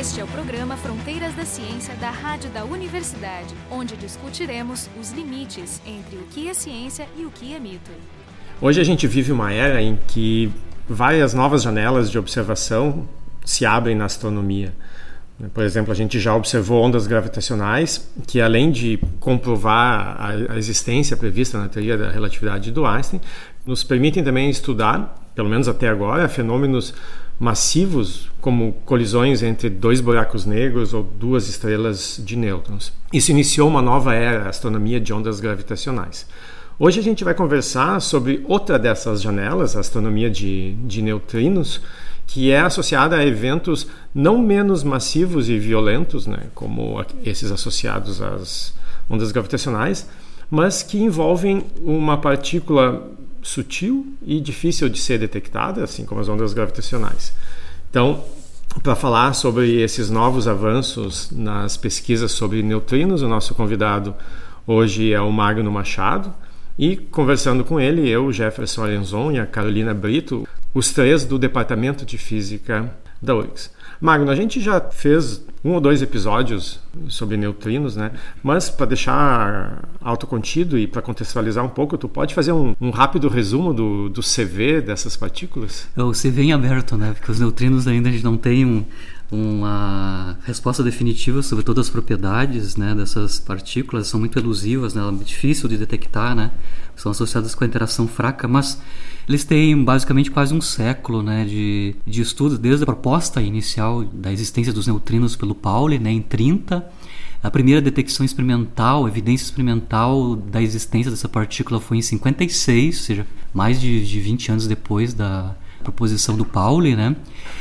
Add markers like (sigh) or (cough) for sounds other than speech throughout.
Este é o programa Fronteiras da Ciência da Rádio da Universidade, onde discutiremos os limites entre o que é ciência e o que é mito. Hoje a gente vive uma era em que várias novas janelas de observação se abrem na astronomia. Por exemplo, a gente já observou ondas gravitacionais que, além de comprovar a existência prevista na teoria da relatividade do Einstein, nos permitem também estudar, pelo menos até agora, fenômenos massivos como colisões entre dois buracos negros ou duas estrelas de nêutrons. Isso iniciou uma nova era, a astronomia de ondas gravitacionais. Hoje a gente vai conversar sobre outra dessas janelas, a astronomia de, de neutrinos, que é associada a eventos não menos massivos e violentos, né, como esses associados às ondas gravitacionais, mas que envolvem uma partícula sutil e difícil de ser detectada, assim como as ondas gravitacionais. Então, para falar sobre esses novos avanços nas pesquisas sobre neutrinos, o nosso convidado hoje é o Magno Machado. E conversando com ele, eu, Jefferson Arenzon e a Carolina Brito, os três do Departamento de Física da URGS. Magno, a gente já fez um ou dois episódios sobre neutrinos, né? Mas para deixar autocontido e para contextualizar um pouco, tu pode fazer um, um rápido resumo do, do CV dessas partículas? É o CV em aberto, né? Porque os neutrinos ainda a gente não tem um, uma resposta definitiva sobre todas as propriedades né, dessas partículas, são muito elusivas, né, é difícil de detectar, né, são associadas com a interação fraca, mas eles têm basicamente quase um século né, de, de desde a proposta inicial da existência dos neutrinos pelo Pauli, né, em 30, a primeira detecção experimental, evidência experimental da existência dessa partícula foi em 56, ou seja, mais de, de 20 anos depois da proposição do Pauli, né?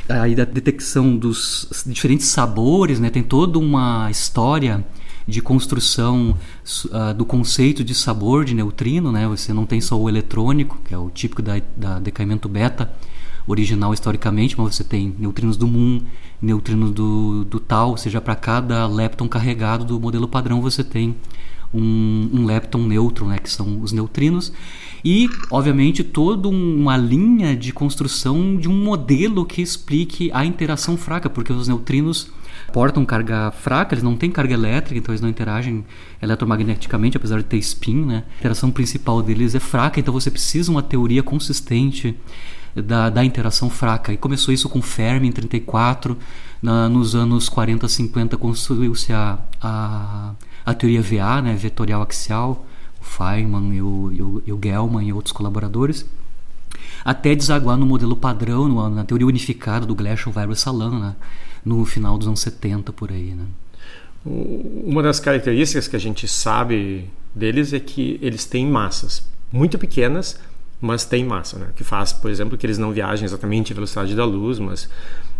Aí da detecção dos diferentes sabores, né? Tem toda uma história de construção uh, do conceito de sabor de neutrino, né? Você não tem só o eletrônico, que é o típico da, da decaimento beta original historicamente, mas você tem neutrinos do muon, neutrinos do, do tal, ou seja, para cada lepton carregado do modelo padrão você tem um, um lepton neutro, né? Que são os neutrinos e, obviamente, toda uma linha de construção de um modelo que explique a interação fraca, porque os neutrinos portam carga fraca, eles não têm carga elétrica, então eles não interagem eletromagneticamente, apesar de ter spin, né? A interação principal deles é fraca, então você precisa uma teoria consistente da, da interação fraca. E começou isso com Fermi em 34, na, nos anos 40, 50 construiu-se a, a, a teoria VA, né? vetorial axial, o Feynman e o, e o, e o Gell-Mann e outros colaboradores, até desaguar no modelo padrão, no, na teoria unificada do Gleason, Weber Salam, né? no final dos anos 70 por aí. Né? Uma das características que a gente sabe deles é que eles têm massas muito pequenas, mas têm massa, né? que faz, por exemplo, que eles não viajem exatamente a velocidade da luz, mas,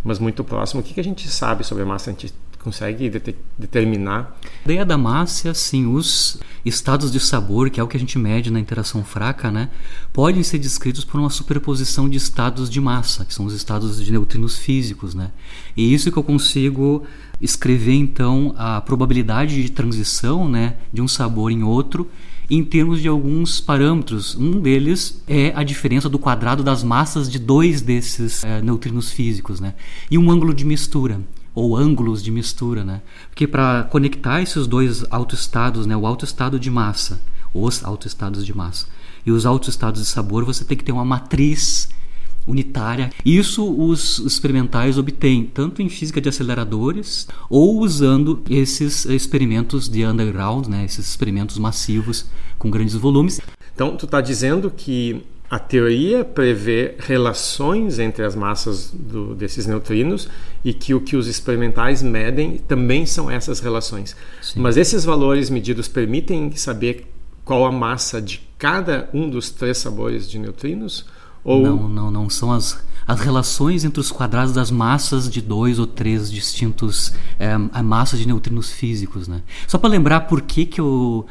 mas muito próximo. O que, que a gente sabe sobre a massa? Consegue de determinar? A ideia da massa, sim, os estados de sabor, que é o que a gente mede na interação fraca, né, podem ser descritos por uma superposição de estados de massa, que são os estados de neutrinos físicos, né? E isso que eu consigo escrever então a probabilidade de transição, né, de um sabor em outro em termos de alguns parâmetros. Um deles é a diferença do quadrado das massas de dois desses é, neutrinos físicos, né? E um ângulo de mistura ou ângulos de mistura, né? Porque para conectar esses dois autoestados, né, o autoestado de massa, os autoestados de massa e os autoestados de sabor, você tem que ter uma matriz unitária. Isso os experimentais obtêm tanto em física de aceleradores ou usando esses experimentos de underground, né, esses experimentos massivos com grandes volumes. Então, tu está dizendo que a teoria prevê relações entre as massas do, desses neutrinos e que o que os experimentais medem também são essas relações. Sim. Mas esses valores medidos permitem saber qual a massa de cada um dos três sabores de neutrinos? Ou... Não, não, não. São as, as relações entre os quadrados das massas de dois ou três distintos é, massas de neutrinos físicos, né? Só para lembrar por que que eu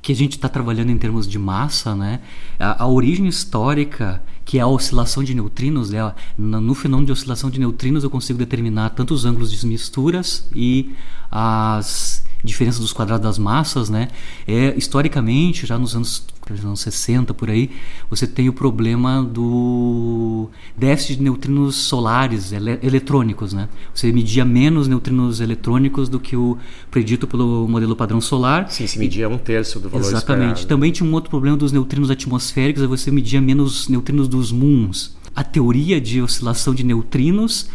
que a gente está trabalhando em termos de massa, né? A, a, origem histórica, que é a oscilação de neutrinos, né? no, no fenômeno de oscilação de neutrinos eu consigo determinar tanto os ângulos de misturas e as diferença dos quadrados das massas, né? É historicamente, já nos anos, nos anos 60 por aí, você tem o problema do déficit de neutrinos solares ele, eletrônicos, né? Você media menos neutrinos eletrônicos do que o predito pelo modelo padrão solar. Sim, se media um terço do valor Exatamente. Esperado. Também tinha um outro problema dos neutrinos atmosféricos, você media menos neutrinos dos muons. A teoria de oscilação de neutrinos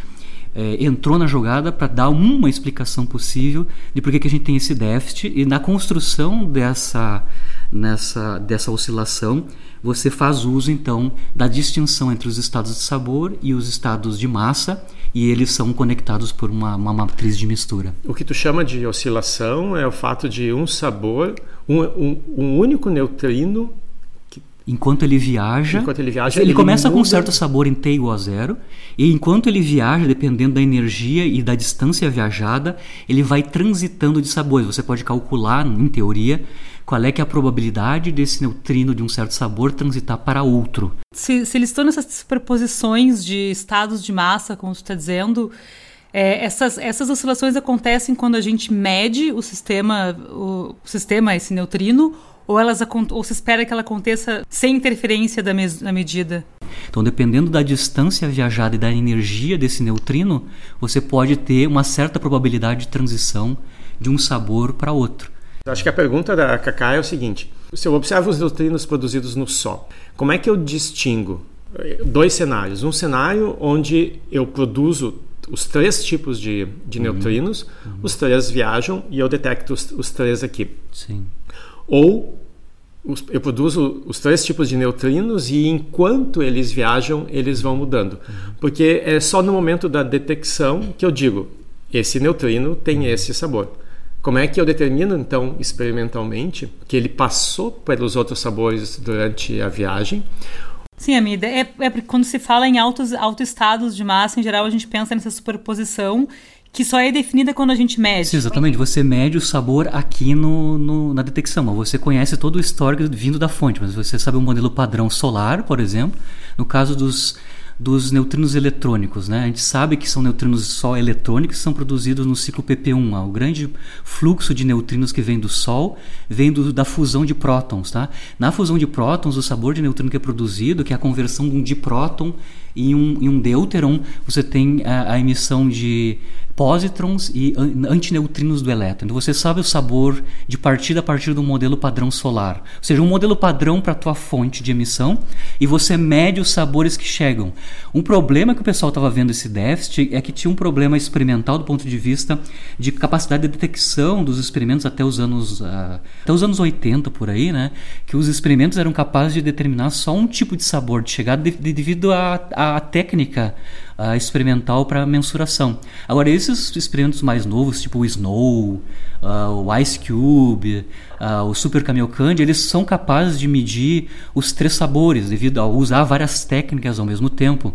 é, entrou na jogada para dar uma explicação possível de por que, que a gente tem esse déficit e na construção dessa, nessa, dessa oscilação você faz uso então da distinção entre os estados de sabor e os estados de massa e eles são conectados por uma, uma matriz de mistura. O que tu chama de oscilação é o fato de um sabor, um, um, um único neutrino Enquanto ele viaja, enquanto ele, viaja, ele, ele começa muda... com um certo sabor em T igual a zero, e enquanto ele viaja, dependendo da energia e da distância viajada, ele vai transitando de sabores. Você pode calcular, em teoria, qual é que é a probabilidade desse neutrino de um certo sabor transitar para outro. Se, se eles estão nessas superposições de estados de massa, como você está dizendo, é, essas, essas oscilações acontecem quando a gente mede o sistema, o, o sistema, esse neutrino, ou, elas, ou se espera que ela aconteça sem interferência da, da medida? Então, dependendo da distância viajada e da energia desse neutrino, você pode ter uma certa probabilidade de transição de um sabor para outro. Acho que a pergunta da Kaká é o seguinte: se eu observo os neutrinos produzidos no Sol, como é que eu distingo dois cenários? Um cenário onde eu produzo os três tipos de, de uhum. neutrinos, uhum. os três viajam e eu detecto os, os três aqui. Sim. Ou eu produzo os três tipos de neutrinos e enquanto eles viajam, eles vão mudando. Porque é só no momento da detecção que eu digo, esse neutrino tem esse sabor. Como é que eu determino, então, experimentalmente, que ele passou pelos outros sabores durante a viagem? Sim, Amida, é, é quando se fala em altos, altos estados de massa, em geral a gente pensa nessa superposição que só é definida quando a gente mede. Sim, exatamente. Você mede o sabor aqui no, no, na detecção. Você conhece todo o histórico vindo da fonte, mas você sabe o modelo padrão solar, por exemplo. No caso dos, dos neutrinos eletrônicos, né? A gente sabe que são neutrinos só eletrônicos que são produzidos no ciclo PP1. O grande fluxo de neutrinos que vem do Sol vem do, da fusão de prótons, tá? Na fusão de prótons, o sabor de neutrino que é produzido, que é a conversão de um dipróton em um, em um deuteron, você tem a, a emissão de pósitrons e antineutrinos do elétron. Então você sabe o sabor de partida a partir do modelo padrão solar. Ou seja, um modelo padrão para a tua fonte de emissão e você mede os sabores que chegam. Um problema que o pessoal estava vendo esse déficit é que tinha um problema experimental do ponto de vista de capacidade de detecção dos experimentos até os anos uh, até os anos 80 por aí, né? Que os experimentos eram capazes de determinar só um tipo de sabor de chegada devido à técnica uh, experimental para mensuração. Agora, esses experimentos mais novos, tipo o Snow, uh, o Ice Cube, uh, o Super Camelcand, eles são capazes de medir os três sabores devido a usar várias técnicas ao mesmo tempo.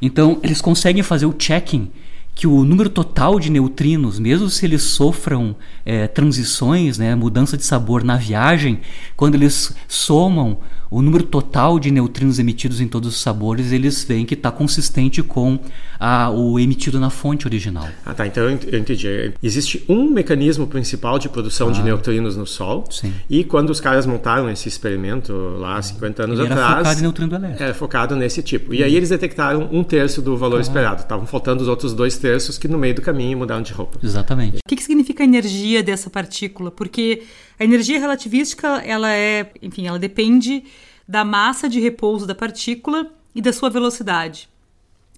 Então, eles conseguem fazer o checking que o número total de neutrinos, mesmo se eles sofram é, transições, né, mudança de sabor na viagem, quando eles somam o número total de neutrinos emitidos em todos os sabores, eles veem que está consistente com a, o emitido na fonte original. Ah, tá. Então eu entendi. Existe um mecanismo principal de produção ah, de neutrinos no Sol. Sim. E quando os caras montaram esse experimento lá 50 anos Ele atrás. Era focado em neutrino do elétrico. Era focado nesse tipo. E aí eles detectaram um terço do valor ah. esperado. Estavam faltando os outros dois terços que no meio do caminho mudaram de roupa. Exatamente. O que, que significa a energia dessa partícula? Porque a energia relativística, ela é, enfim, ela depende da massa de repouso da partícula e da sua velocidade.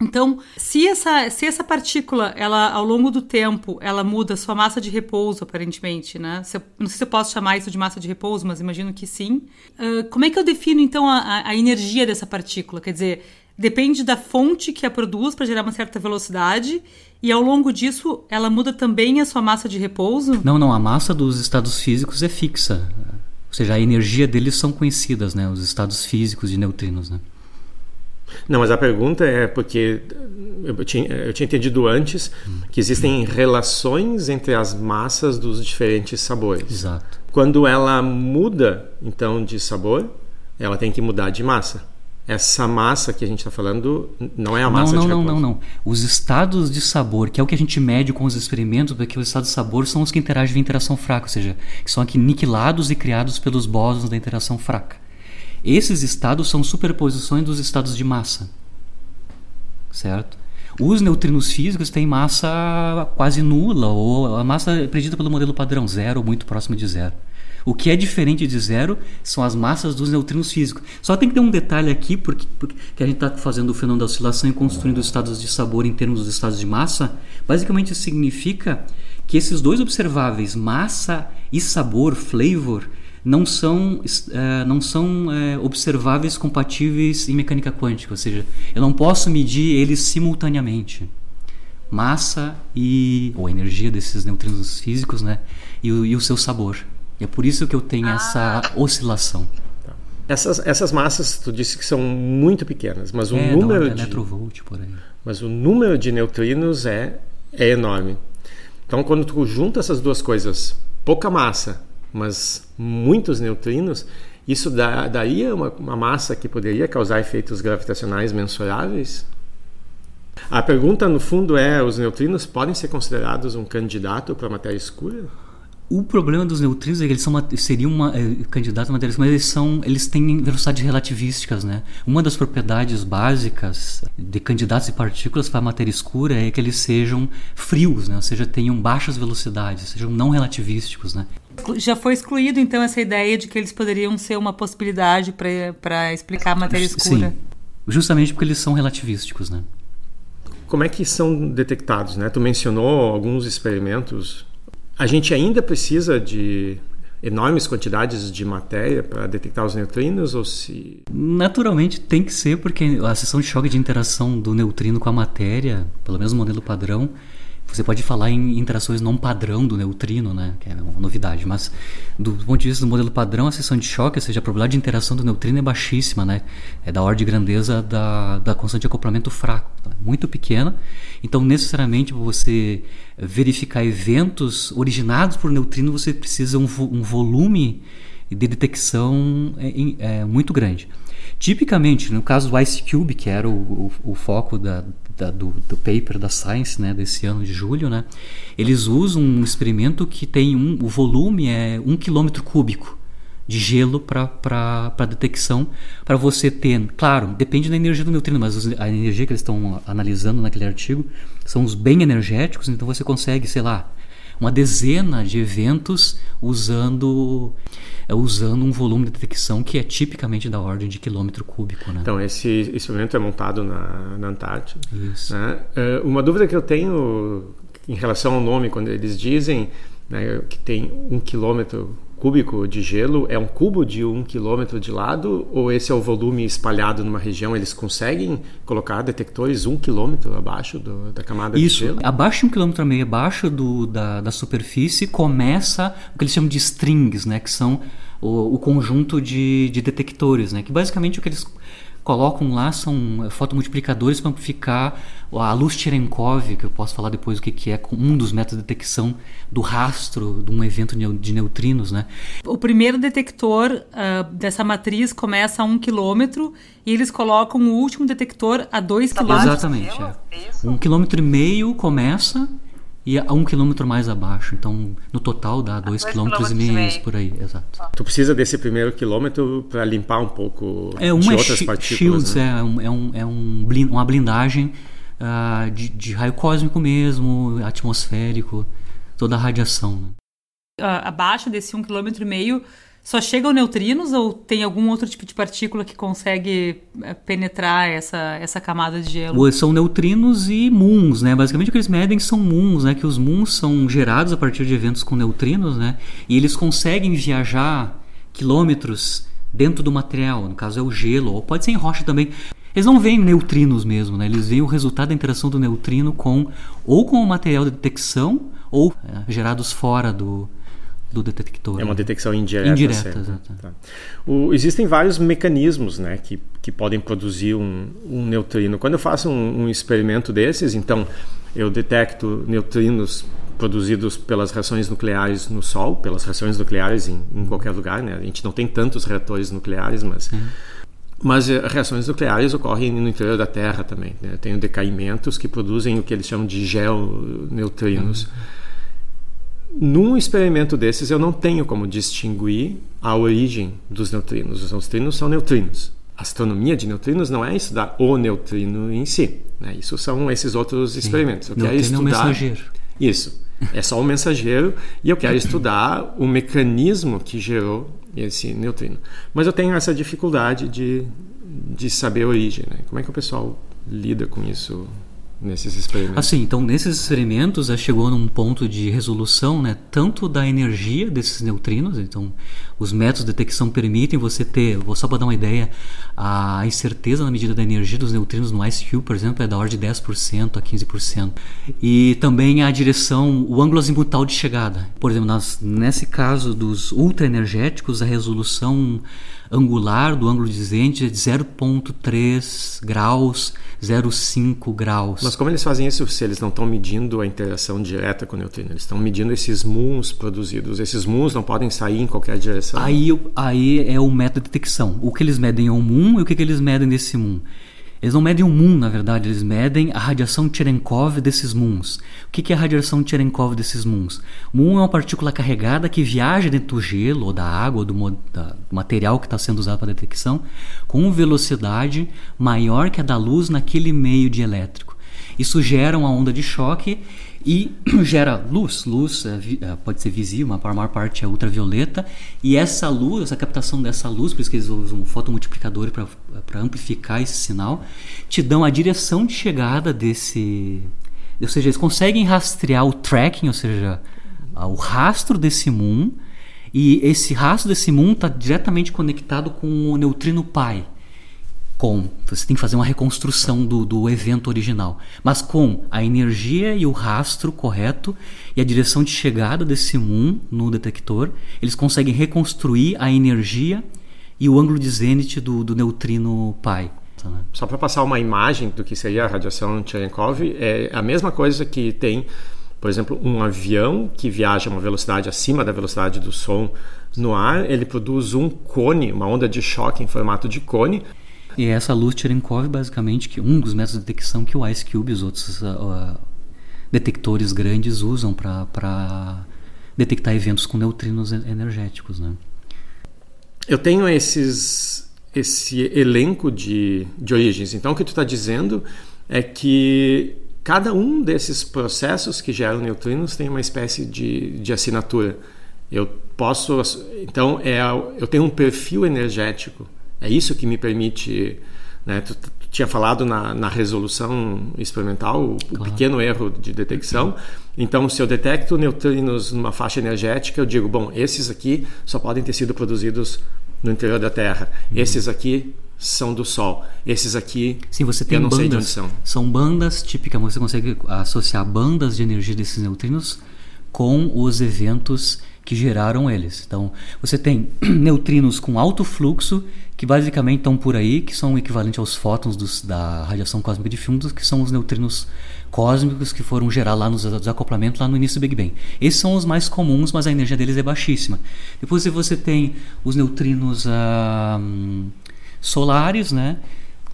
Então, se essa, se essa partícula, ela ao longo do tempo, ela muda sua massa de repouso, aparentemente, né? Se eu, não sei se eu posso chamar isso de massa de repouso, mas imagino que sim. Uh, como é que eu defino, então, a, a energia dessa partícula? Quer dizer, depende da fonte que a produz para gerar uma certa velocidade e ao longo disso ela muda também a sua massa de repouso? Não, não, a massa dos estados físicos é fixa. Ou seja, a energia deles são conhecidas, né, os estados físicos de neutrinos, né? Não, mas a pergunta é porque eu tinha, eu tinha entendido antes que existem relações entre as massas dos diferentes sabores. Exato. Quando ela muda, então, de sabor, ela tem que mudar de massa. Essa massa que a gente está falando não é a massa não, de não, repouso. Não, não, não. Os estados de sabor, que é o que a gente mede com os experimentos, porque os estados de sabor são os que interagem via interação fraca, ou seja, que são aniquilados e criados pelos bósons da interação fraca. Esses estados são superposições dos estados de massa. Certo? Os neutrinos físicos têm massa quase nula, ou a massa predita pelo modelo padrão, zero ou muito próximo de zero. O que é diferente de zero são as massas dos neutrinos físicos. Só tem que ter um detalhe aqui, porque, porque a gente está fazendo o fenômeno da oscilação e construindo os estados de sabor em termos dos estados de massa. Basicamente significa que esses dois observáveis, massa e sabor, flavor, não são, uh, não são uh, observáveis compatíveis em mecânica quântica, ou seja, eu não posso medir eles simultaneamente. Massa e ou a energia desses neutrinos físicos, né, e e o seu sabor. E é por isso que eu tenho ah. essa oscilação. Tá. Essas, essas massas, tu disse que são muito pequenas, mas o é, número de electrovolt por aí. Mas o número de neutrinos é é enorme. Então, quando tu junta essas duas coisas, pouca massa mas muitos neutrinos, isso dá, daria uma, uma massa que poderia causar efeitos gravitacionais mensuráveis? A pergunta, no fundo, é: os neutrinos podem ser considerados um candidato para matéria escura? O problema dos neutrinos é que eles são uma, seriam uma, é, candidatos a matéria mas eles são eles têm velocidades relativísticas, né? Uma das propriedades básicas de candidatos de partículas para a matéria escura é que eles sejam frios, né? Ou seja, tenham baixas velocidades, sejam não relativísticos, né? Já foi excluído então essa ideia de que eles poderiam ser uma possibilidade para explicar a matéria escura? Sim, justamente porque eles são relativísticos, né? Como é que são detectados, né? Tu mencionou alguns experimentos a gente ainda precisa de enormes quantidades de matéria para detectar os neutrinos ou se naturalmente tem que ser porque a seção de choque de interação do neutrino com a matéria pelo menos no modelo padrão você pode falar em interações não padrão do neutrino, né? que é uma novidade, mas do ponto de vista do modelo padrão, a seção de choque, ou seja, a probabilidade de interação do neutrino é baixíssima, né? é da ordem de grandeza da, da constante de acoplamento fraco, tá? muito pequena. Então, necessariamente, para você verificar eventos originados por neutrino, você precisa um, um volume de detecção é, é, muito grande. Tipicamente, no caso do Ice Cube, que era o, o, o foco da, da, do, do, paper da Science né, desse ano de julho, né, eles usam um experimento que tem um, o volume é um quilômetro cúbico de gelo para detecção, para você ter, claro, depende da energia do neutrino, mas a energia que eles estão analisando naquele artigo são os bem energéticos, então você consegue, sei lá, uma dezena de eventos usando é, usando um volume de detecção que é tipicamente da ordem de quilômetro cúbico. Né? Então, esse experimento é montado na, na Antártida. Isso. Né? Uh, uma dúvida que eu tenho em relação ao nome, quando eles dizem né, que tem um quilômetro cúbico de gelo é um cubo de um quilômetro de lado ou esse é o volume espalhado numa região? Eles conseguem colocar detectores um quilômetro abaixo do, da camada Isso, de gelo? abaixo de um quilômetro e meio abaixo do, da, da superfície começa o que eles chamam de strings, né? Que são o, o conjunto de, de detectores, né? Que basicamente o que eles colocam lá são fotomultiplicadores para amplificar a luz Cherenkov, que eu posso falar depois o que, que é, um dos métodos de detecção do rastro de um evento de neutrinos. Né? O primeiro detector uh, dessa matriz começa a um quilômetro e eles colocam o último detector a dois tá quilômetros. Exatamente. É. Um quilômetro e meio começa e a um quilômetro mais abaixo. Então, no total dá dois, dois quilômetros e meio por aí, exato. Tu precisa desse primeiro quilômetro para limpar um pouco é, uma de é outras partículas. Shields, né? é, um, é, um, é um blind, uma blindagem uh, de, de, raio cósmico mesmo, atmosférico, toda a radiação. Né? Uh, abaixo desse um quilômetro e meio só chegam neutrinos ou tem algum outro tipo de partícula que consegue eh, penetrar essa, essa camada de gelo? São neutrinos e muons, né? Basicamente o que eles medem são muons, né? Que os muons são gerados a partir de eventos com neutrinos, né? E eles conseguem viajar quilômetros dentro do material, no caso é o gelo, ou pode ser em rocha também. Eles não veem neutrinos mesmo, né? Eles veem o resultado da interação do neutrino com ou com o material de detecção ou é, gerados fora do, do detector. É uma detecção indireta. Indireta, exato. Tá. O, existem vários mecanismos né, que, que podem produzir um, um neutrino. Quando eu faço um, um, experimento desses, então eu detecto neutrinos produzidos pelas reações nucleares no Sol, pelas reações nucleares em, em qualquer lugar. Né? A gente não tem tantos reatores nucleares, mas... Uhum. Mas eh, reações nucleares ocorrem no interior da Terra também. Né? Tem decaimentos que produzem o que eles chamam de geoneutrinos. Uhum. Num experimento desses, eu não tenho como distinguir a origem dos neutrinos. Os neutrinos são neutrinos. A astronomia de neutrinos não é estudar o neutrino em si. Né? Isso são esses outros experimentos. Eu quero estudar. É um mensageiro. Isso. É só um mensageiro e eu quero estudar o mecanismo que gerou esse neutrino. Mas eu tenho essa dificuldade de, de saber a origem. Né? Como é que o pessoal lida com isso nesses experimentos? Assim, então nesses experimentos já chegou num ponto de resolução, né, tanto da energia desses neutrinos, então os métodos de detecção permitem você ter, vou só para dar uma ideia, a incerteza na medida da energia dos neutrinos no Ice Cube, por exemplo, é da ordem de 10% a 15%. E também a direção, o ângulo azimutal de chegada. Por exemplo, nas, nesse caso dos ultraenergéticos, a resolução angular do ângulo de Zend é de 0,3 graus, 0,5 graus. Mas como eles fazem isso se eles não estão medindo a interação direta com o neutrino? Eles estão medindo esses moons produzidos. Esses moons não podem sair em qualquer direção. Aí, aí é o método de detecção. O que eles medem é um moon e o que, que eles medem desse moon? Eles não medem o moon, na verdade, eles medem a radiação Cherenkov desses moons. O que é a radiação Cherenkov desses moons? Moon é uma partícula carregada que viaja dentro do gelo, ou da água, ou do, do material que está sendo usado para detecção, com velocidade maior que a da luz naquele meio de elétrico. Isso gera uma onda de choque e (clears throat) gera luz. Luz é, é, pode ser visível, mas a maior parte é ultravioleta. E essa luz, essa captação dessa luz, por isso que eles usam um fotomultiplicador para amplificar esse sinal, te dão a direção de chegada desse. Ou seja, eles conseguem rastrear o tracking, ou seja, o rastro desse moon. E esse rastro desse moon está diretamente conectado com o neutrino pi com. Você tem que fazer uma reconstrução do, do evento original. Mas com a energia e o rastro correto e a direção de chegada desse moon no detector, eles conseguem reconstruir a energia e o ângulo de zênite do, do neutrino pi. Só para passar uma imagem do que seria a radiação Cherenkov, é a mesma coisa que tem, por exemplo, um avião que viaja a uma velocidade acima da velocidade do som no ar, ele produz um cone, uma onda de choque em formato de cone, e essa luz Cherenkov, basicamente, que um dos métodos de detecção que o Ice Cube e os outros uh, detectores grandes usam para detectar eventos com neutrinos energéticos. Né? Eu tenho esses, esse elenco de, de origens. Então, o que tu está dizendo é que cada um desses processos que geram neutrinos tem uma espécie de, de assinatura. Eu posso, então, é, eu tenho um perfil energético é isso que me permite. Né, tu, tu, tinha falado na, na resolução experimental, o, claro. o, pequeno erro de detecção. Então, se eu detecto neutrinos numa faixa energética, eu digo, bom, esses aqui só podem ter sido produzidos no interior da Terra. Uhum. Esses aqui são do Sol. Esses aqui, Sim, você tem eu não bandas, sei de onde são. São bandas típicas, você consegue associar bandas de energia desses neutrinos com os eventos que geraram eles. Então, você tem (clears throat) neutrinos com alto fluxo, que basicamente estão por aí, que são equivalentes aos fótons dos, da radiação cósmica de fundo, que são os neutrinos cósmicos que foram gerar lá nos desacoplamentos lá no início do Big Bang. Esses são os mais comuns, mas a energia deles é baixíssima. Depois você tem os neutrinos ah, solares, né,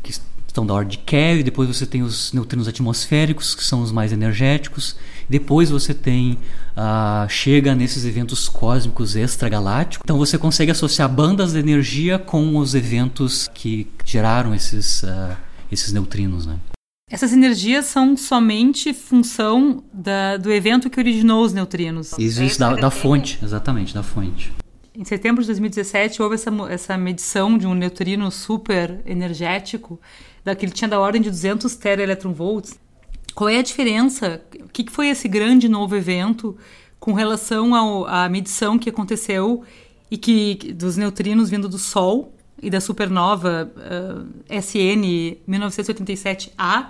que estão da ordem de Kelvin, depois você tem os neutrinos atmosféricos, que são os mais energéticos, depois você tem uh, chega nesses eventos cósmicos extragalácticos. Então você consegue associar bandas de energia com os eventos que geraram esses, uh, esses neutrinos, né? Essas energias são somente função da, do evento que originou os neutrinos. Isso, isso da, da fonte, exatamente, da fonte. Em setembro de 2017 houve essa, essa medição de um neutrino super energético, daquele tinha da ordem de 200 teraelectronvolts. Qual é a diferença? O que foi esse grande novo evento com relação ao, à medição que aconteceu e que dos neutrinos vindo do Sol e da supernova uh, SN 1987A,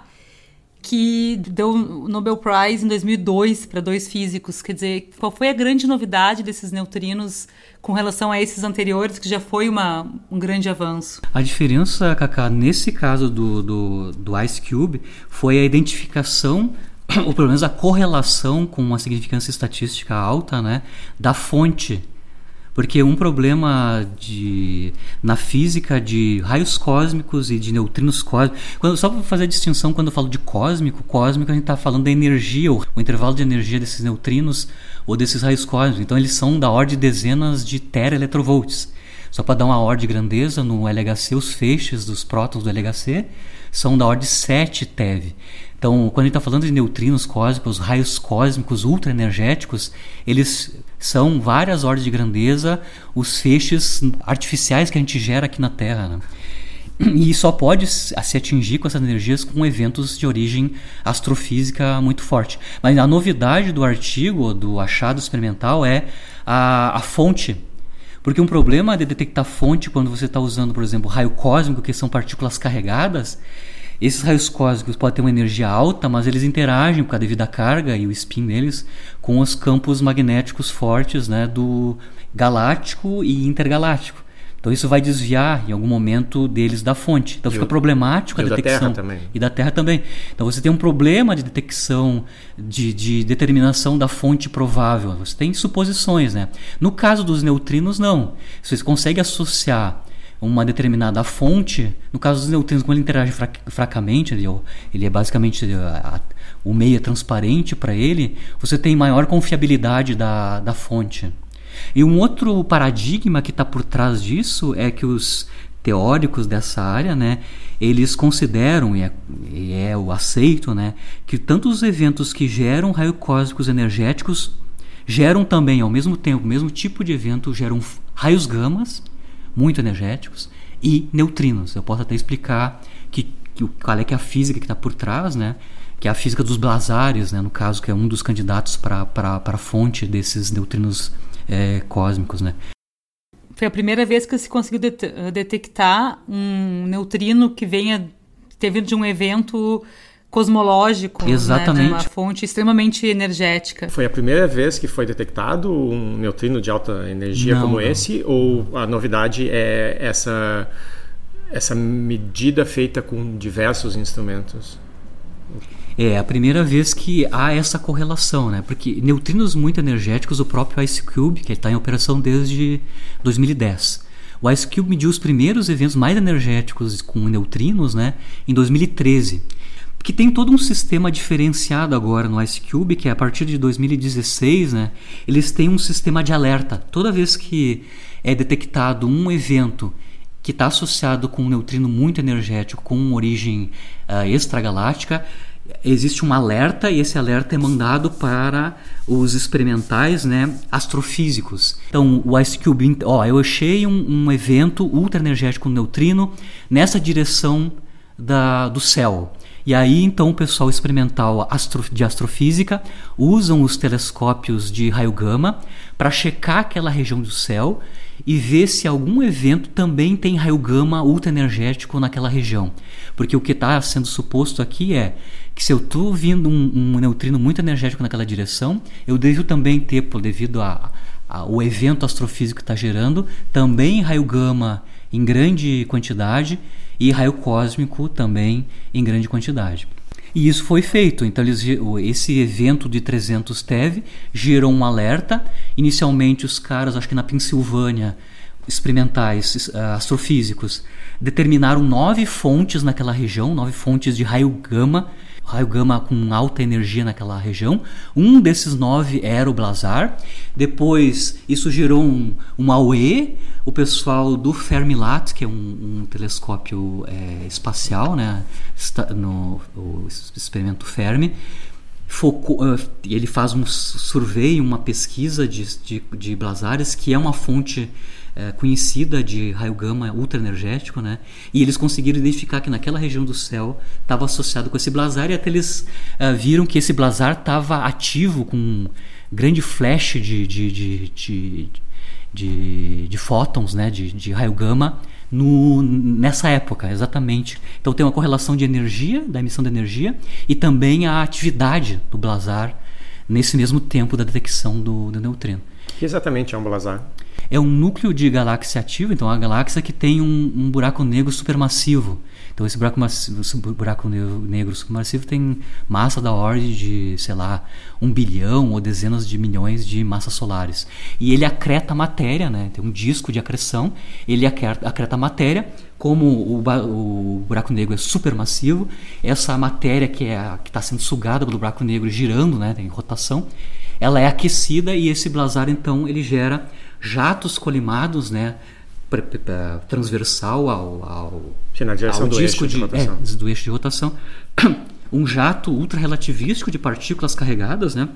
que deu o Nobel Prize em 2002 para dois físicos. Quer dizer, qual foi a grande novidade desses neutrinos com relação a esses anteriores, que já foi uma, um grande avanço? A diferença, Kaká, nesse caso do, do, do Ice Cube, foi a identificação ou pelo menos a correlação com uma significância estatística alta né, da fonte Porque um problema de, na física de raios cósmicos e de neutrinos cósmicos. Quando, só para fazer a distinção, quando eu falo de cósmico, cósmico a gente está falando da energia, o, intervalo de energia desses neutrinos ou desses raios cósmicos. Então eles são da ordem de dezenas de teraelectrovolts. Só para dar uma ordem de grandeza, no LHC, os feixes dos prótons do LHC são da ordem 7 TeV. Então, quando a gente está falando de neutrinos cósmicos, raios cósmicos ultraenergéticos, eles são várias ordens de grandeza, os feixes artificiais que a gente gera aqui na Terra. Né? E só pode se atingir com essas energias com eventos de origem astrofísica muito forte. Mas a novidade do artigo, do achado experimental, é a, a fonte porque um problema de detectar fonte quando você está usando, por exemplo, raio cósmico, que são partículas carregadas, esses raios cósmicos podem ter uma energia alta, mas eles interagem por causa devido à carga e o spin deles com os campos magnéticos fortes né, do galáctico e intergaláctico. Então isso vai desviar em algum momento deles da fonte. Então fica problemático a detecção. Da Terra também. E da Terra também. Então você tem um problema de detecção, de, de determinação da fonte provável. Você tem suposições, né? No caso dos neutrinos, não. Você consegue associar uma determinada fonte, no caso dos neutrinos, quando ele interage fracamente, ele, ele é basicamente a, a, o meio é transparente para ele, você tem maior confiabilidade da, da fonte. E um outro paradigma que está por trás disso é que os teóricos dessa área, né, eles consideram, e é, e é o aceito, né, que tanto os eventos que geram raios cósmicos energéticos geram também, ao mesmo tempo, o mesmo tipo de evento, geram raios gamas, muito energéticos, e neutrinos. Eu posso até explicar que, que qual é que é a física que está por trás, né? que é a física dos blazares, né? no caso, que é um dos candidatos para a fonte desses neutrinos é, cósmicos. Né? Foi a primeira vez que se conseguiu det detectar um neutrino que venha ter vindo de um evento cosmológico, Exatamente. Né, uma fonte extremamente energética. Foi a primeira vez que foi detectado um neutrino de alta energia não, como não. esse, ou a novidade é essa essa medida feita com diversos instrumentos? É a primeira vez que há essa correlação, né? Porque neutrinos muito energéticos, o próprio Ice Cube, que está em operação desde 2010. O Ice Cube mediu os primeiros eventos mais energéticos com neutrinos, né, em 2013 que tem todo um sistema diferenciado agora no Ice Cube, que é a partir de 2016, né, eles têm um sistema de alerta. Toda vez que é detectado um evento que está associado com um neutrino muito energético, com origem uh, extragaláctica, existe um alerta e esse alerta é mandado para os experimentais né, astrofísicos. Então, o Ice Cube, ó, eu achei um, um evento ultra energético neutrino nessa direção da, do céu. E aí então o pessoal experimental de astrofísica usam os telescópios de raio gama para checar aquela região do céu e ver se algum evento também tem raio gama ultra energético naquela região. Porque o que está sendo suposto aqui é que se eu estou vindo um, um, neutrino muito energético naquela direção, eu devo também ter, devido ao evento astrofísico que está gerando, também raio gama em grande quantidade e raio cósmico também em grande quantidade. E isso foi feito. Então, eles, esse evento de 300 TeV gerou um alerta. Inicialmente, os caras, acho que na Pensilvânia, experimentais, uh, astrofísicos, determinaram nove fontes naquela região, nove fontes de raio gama raio gama com alta energia naquela região. Um desses nove era o Blazar. Depois isso gerou um, um AUE, o pessoal do Fermilat, que é um, um telescópio é, espacial, né, no o experimento Fermi, focou, ele faz um survey, uma pesquisa de, de, de blazares, que é uma fonte é, conhecida de raio gama ultra energético, né? E eles conseguiram identificar que naquela região do céu estava associado com esse blazar e até eles é, viram que esse blazar estava ativo com um grande flash de, de, de, de, de, de fótons, né? De, de raio gama no, nessa época, exatamente. Então tem uma correlação de energia, da emissão de energia, e também a atividade do blazar nesse mesmo tempo da detecção do, do neutrino. O que exatamente é um blazar? é um núcleo de galáxia ativo, então a galáxia que tem um, um buraco negro supermassivo. Então esse buraco, esse buraco negro supermassivo tem massa da ordem de, sei lá, um bilhão ou dezenas de milhões de massas solares. E ele acreta matéria, né? tem um disco de acreção, ele acreta matéria, como o, o buraco negro é supermassivo, essa matéria que é está sendo sugada pelo buraco negro girando, né, tem rotação, ela é aquecida e esse blazar então ele gera jatos colimados, né, transversal ao, ao, Sim, na direção ao do disco eixo de, de, rotação. é, do eixo de rotação, (clears throat) um jato ultra-relativístico de partículas carregadas, né?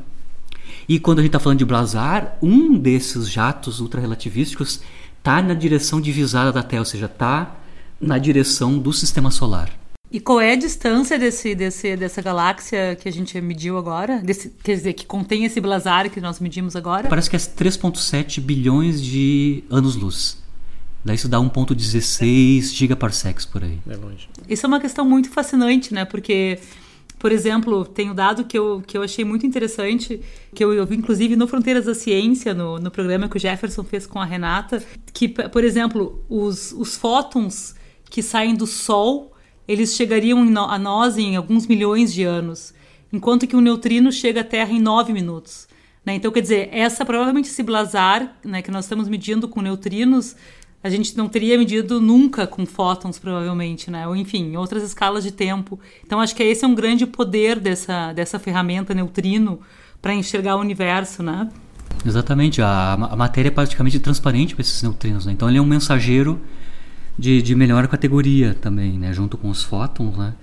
E quando a gente está falando de blazar, um desses jatos ultra-relativísticos está na direção divisada da Terra, ou seja, está na direção do Sistema Solar. E qual é a distância desse, desse, dessa galáxia que a gente mediu agora? Desse, quer dizer, que contém esse blazar que nós medimos agora? Parece que é 3,7 bilhões de anos-luz. Daí isso dá 1.16 gigaparsecs por aí. É longe. Isso é uma questão muito fascinante, né? Porque, por exemplo, tem um dado que eu, que eu achei muito interessante, que eu, eu vi inclusive no Fronteiras da Ciência, no, no programa que o Jefferson fez com a Renata, que, por exemplo, os, os fótons que saem do Sol, eles chegariam a nós em alguns milhões de anos, enquanto que o neutrino chega à Terra em nove minutos. Né? Então, quer dizer, essa provavelmente esse blazar né, que nós estamos medindo com neutrinos a gente não teria medido nunca com fótons, provavelmente, né? Ou enfim, outras escalas de tempo. Então acho que esse é um grande poder dessa, dessa ferramenta neutrino para enxergar o universo, né? Exatamente, a, a matéria é praticamente transparente para esses neutrinos, né? Então ele é um mensageiro de, de melhor categoria também, né? Junto com os fótons, né?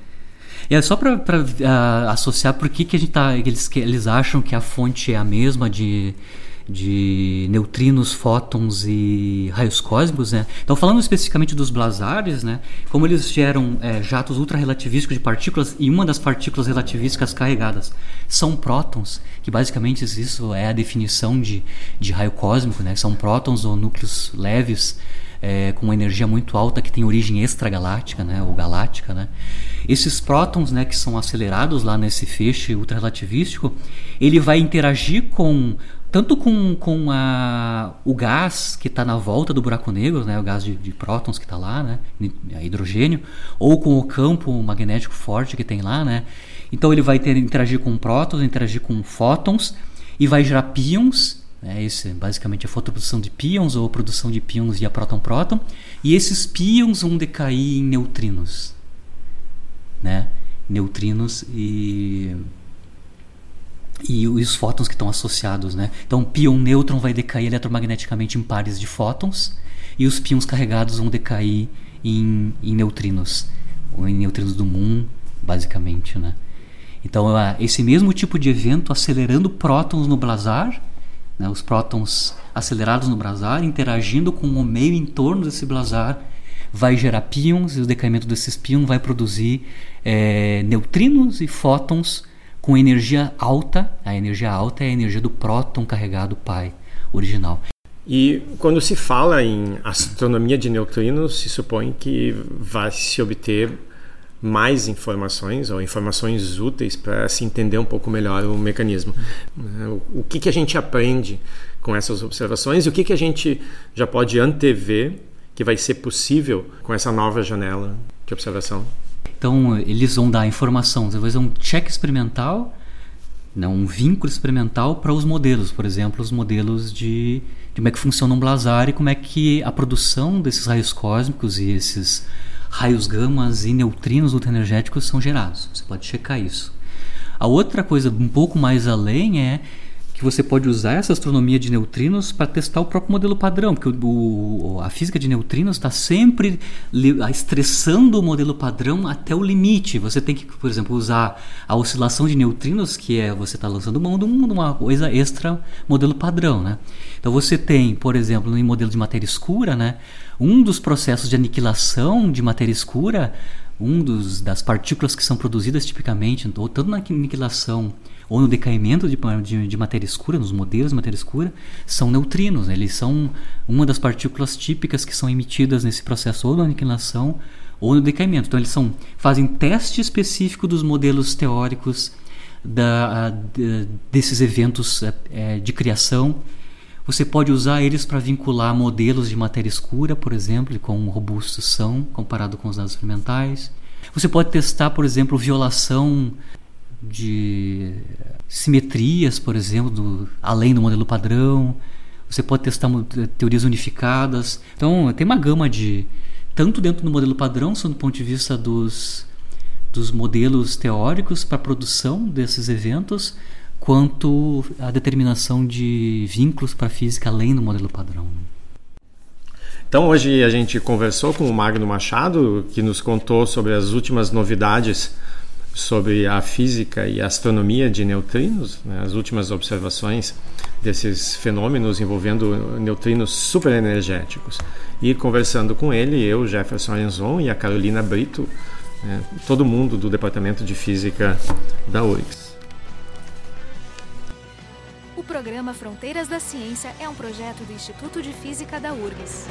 E é só para uh, associar por que, que a gente tá, eles, que eles acham que a fonte é a mesma de de neutrinos, fótons e raios cósmicos, né? Então, falando especificamente dos blazares, né? Como eles geram é, jatos ultra-relativísticos de partículas e uma das partículas relativísticas carregadas são prótons, que basicamente isso é a definição de, de raio cósmico, né? São prótons ou núcleos leves é, com uma energia muito alta que tem origem extragaláctica, né? Ou galáctica, né? Esses prótons, né? Que são acelerados lá nesse feixe ultra-relativístico, ele vai interagir com tanto com, com a, o gás que está na volta do buraco negro, né, o gás de, de prótons que está lá, né, hidrogênio, ou com o campo magnético forte que tem lá, né. Então ele vai ter, interagir com prótons, interagir com fótons e vai gerar pions. Né, esse basicamente é a fotoprodução de pions ou produção de pions via próton-próton. E esses pions vão decair em neutrinos, né, neutrinos e e os fótons que estão associados, né? Então, pion nêutron vai decair eletromagneticamente em pares de fótons e os pions carregados vão decair em, em neutrinos, ou em neutrinos do muon, basicamente, né? Então, esse mesmo tipo de evento acelerando prótons no blazar, né? os prótons acelerados no blazar, interagindo com o meio em torno desse blazar, vai gerar pions e o decaimento desses pions vai produzir é, neutrinos e fótons com energia alta. A energia alta é a energia do próton carregado pai original. E quando se fala em astronomia de neutrinos, se supõe que vai se obter mais informações ou informações úteis para se entender um pouco melhor o mecanismo. O que, que a gente aprende com essas observações e o que, que a gente já pode antever que vai ser possível com essa nova janela de observação? Então, eles vão dar informação, talvez um check experimental, não, um vínculo experimental para os modelos, por exemplo, os modelos de, de como é que funciona um blazar e como é que a produção desses raios cósmicos e esses raios gamas e neutrinos ultraenergéticos são gerados. Você pode checar isso. A outra coisa um pouco mais além é que você pode usar essa astronomia de neutrinos para testar o próprio modelo padrão, porque o, o, a física de neutrinos está sempre estressando o modelo padrão até o limite. Você tem que, por exemplo, usar a oscilação de neutrinos, que é você está lançando mão de uma coisa extra modelo padrão. Né? Então você tem, por exemplo, no modelo de matéria escura, né, um dos processos de aniquilação de matéria escura, um dos, das partículas que são produzidas tipicamente, ou tanto na aniquilação ou no decaimento de, de, de, matéria escura, nos modelos de matéria escura, são neutrinos. Né? Eles são uma das partículas típicas que são emitidas nesse processo ou da aniquilação ou no decaimento. Então, eles são, fazem teste específico dos modelos teóricos da, de, desses eventos é, de criação Você pode usar eles para vincular modelos de matéria escura, por exemplo, com robustos são comparado com os dados experimentais. Você pode testar, por exemplo, violação de simetrias, por exemplo, do, além do modelo padrão. Você pode testar teorias unificadas. Então, tem uma gama de tanto dentro do modelo padrão, só do ponto de vista dos dos modelos teóricos para a produção desses eventos, quanto a determinação de vínculos para a física além do modelo padrão. Então hoje a gente conversou com o Magno Machado, que nos contou sobre as últimas novidades sobre a física e a astronomia de neutrinos, né, as últimas observações desses fenômenos envolvendo neutrinos superenergéticos. E conversando com ele, eu, Jefferson Enzon e a Carolina Brito, né, todo mundo do Departamento de Física da URGS. O programa Fronteiras da Ciência é um projeto do Instituto de Física da URGS.